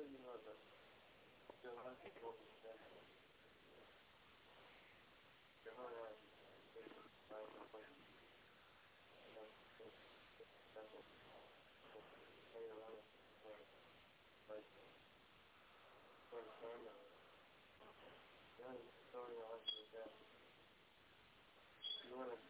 You. want to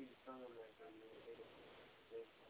predetermined like,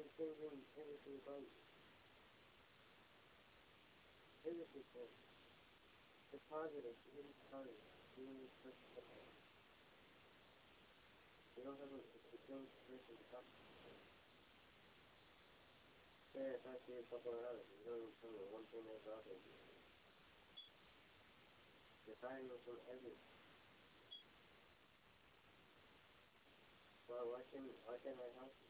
Physically, the positive really started doing this first step. We don't have a those versus Yeah, it's actually a couple of hours. You don't even know one thing that's out there. The time was from everything. Well, why can't, why can't I help you?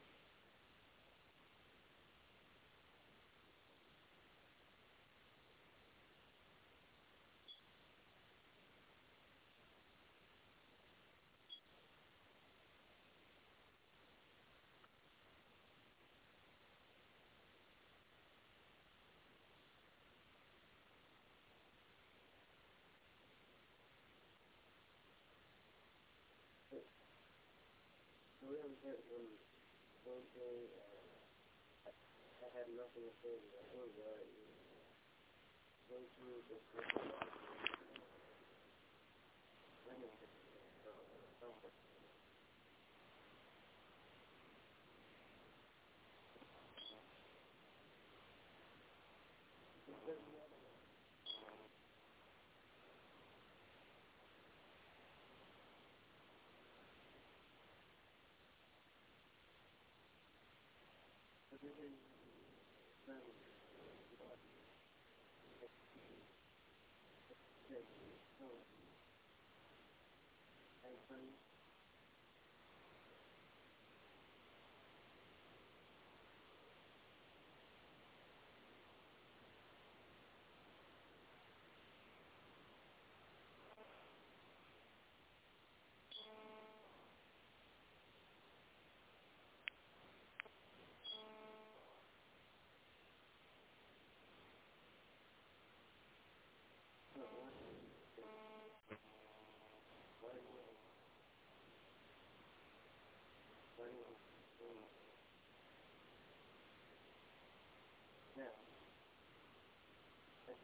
really hurt him one day, and I had nothing to say. I feel bad. Thank you. Just Thank you.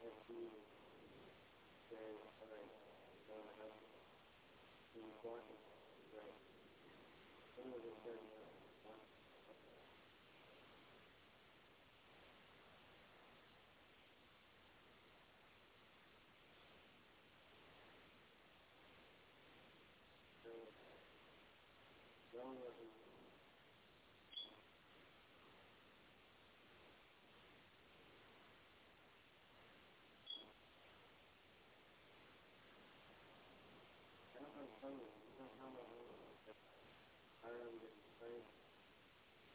Thank you.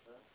Huh?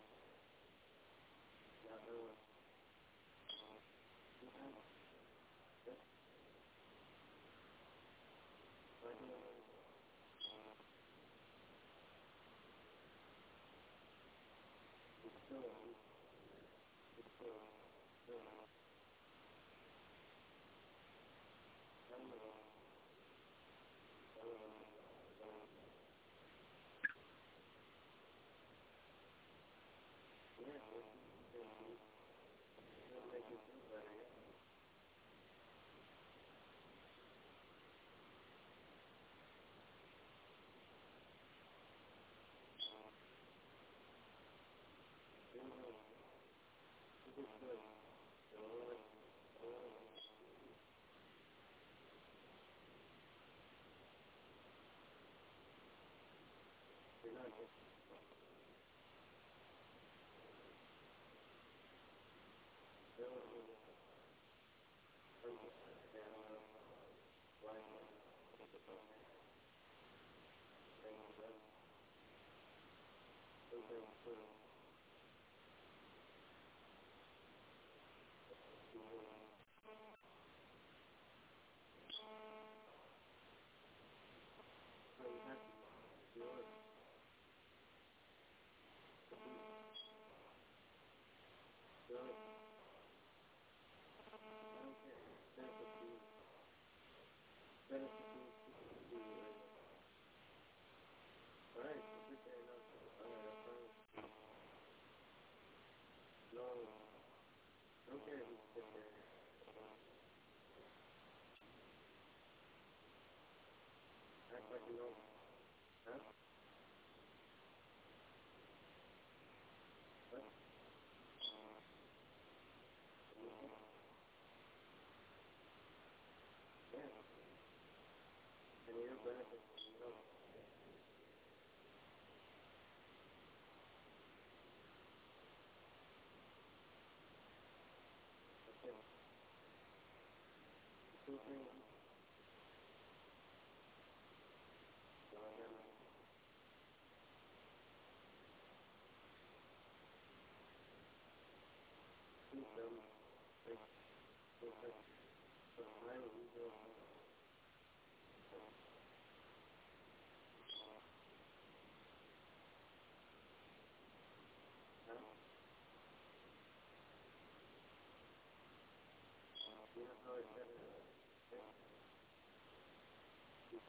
Thank you. you know.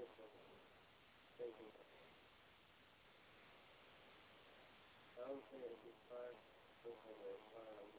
I don't think it'd be fine.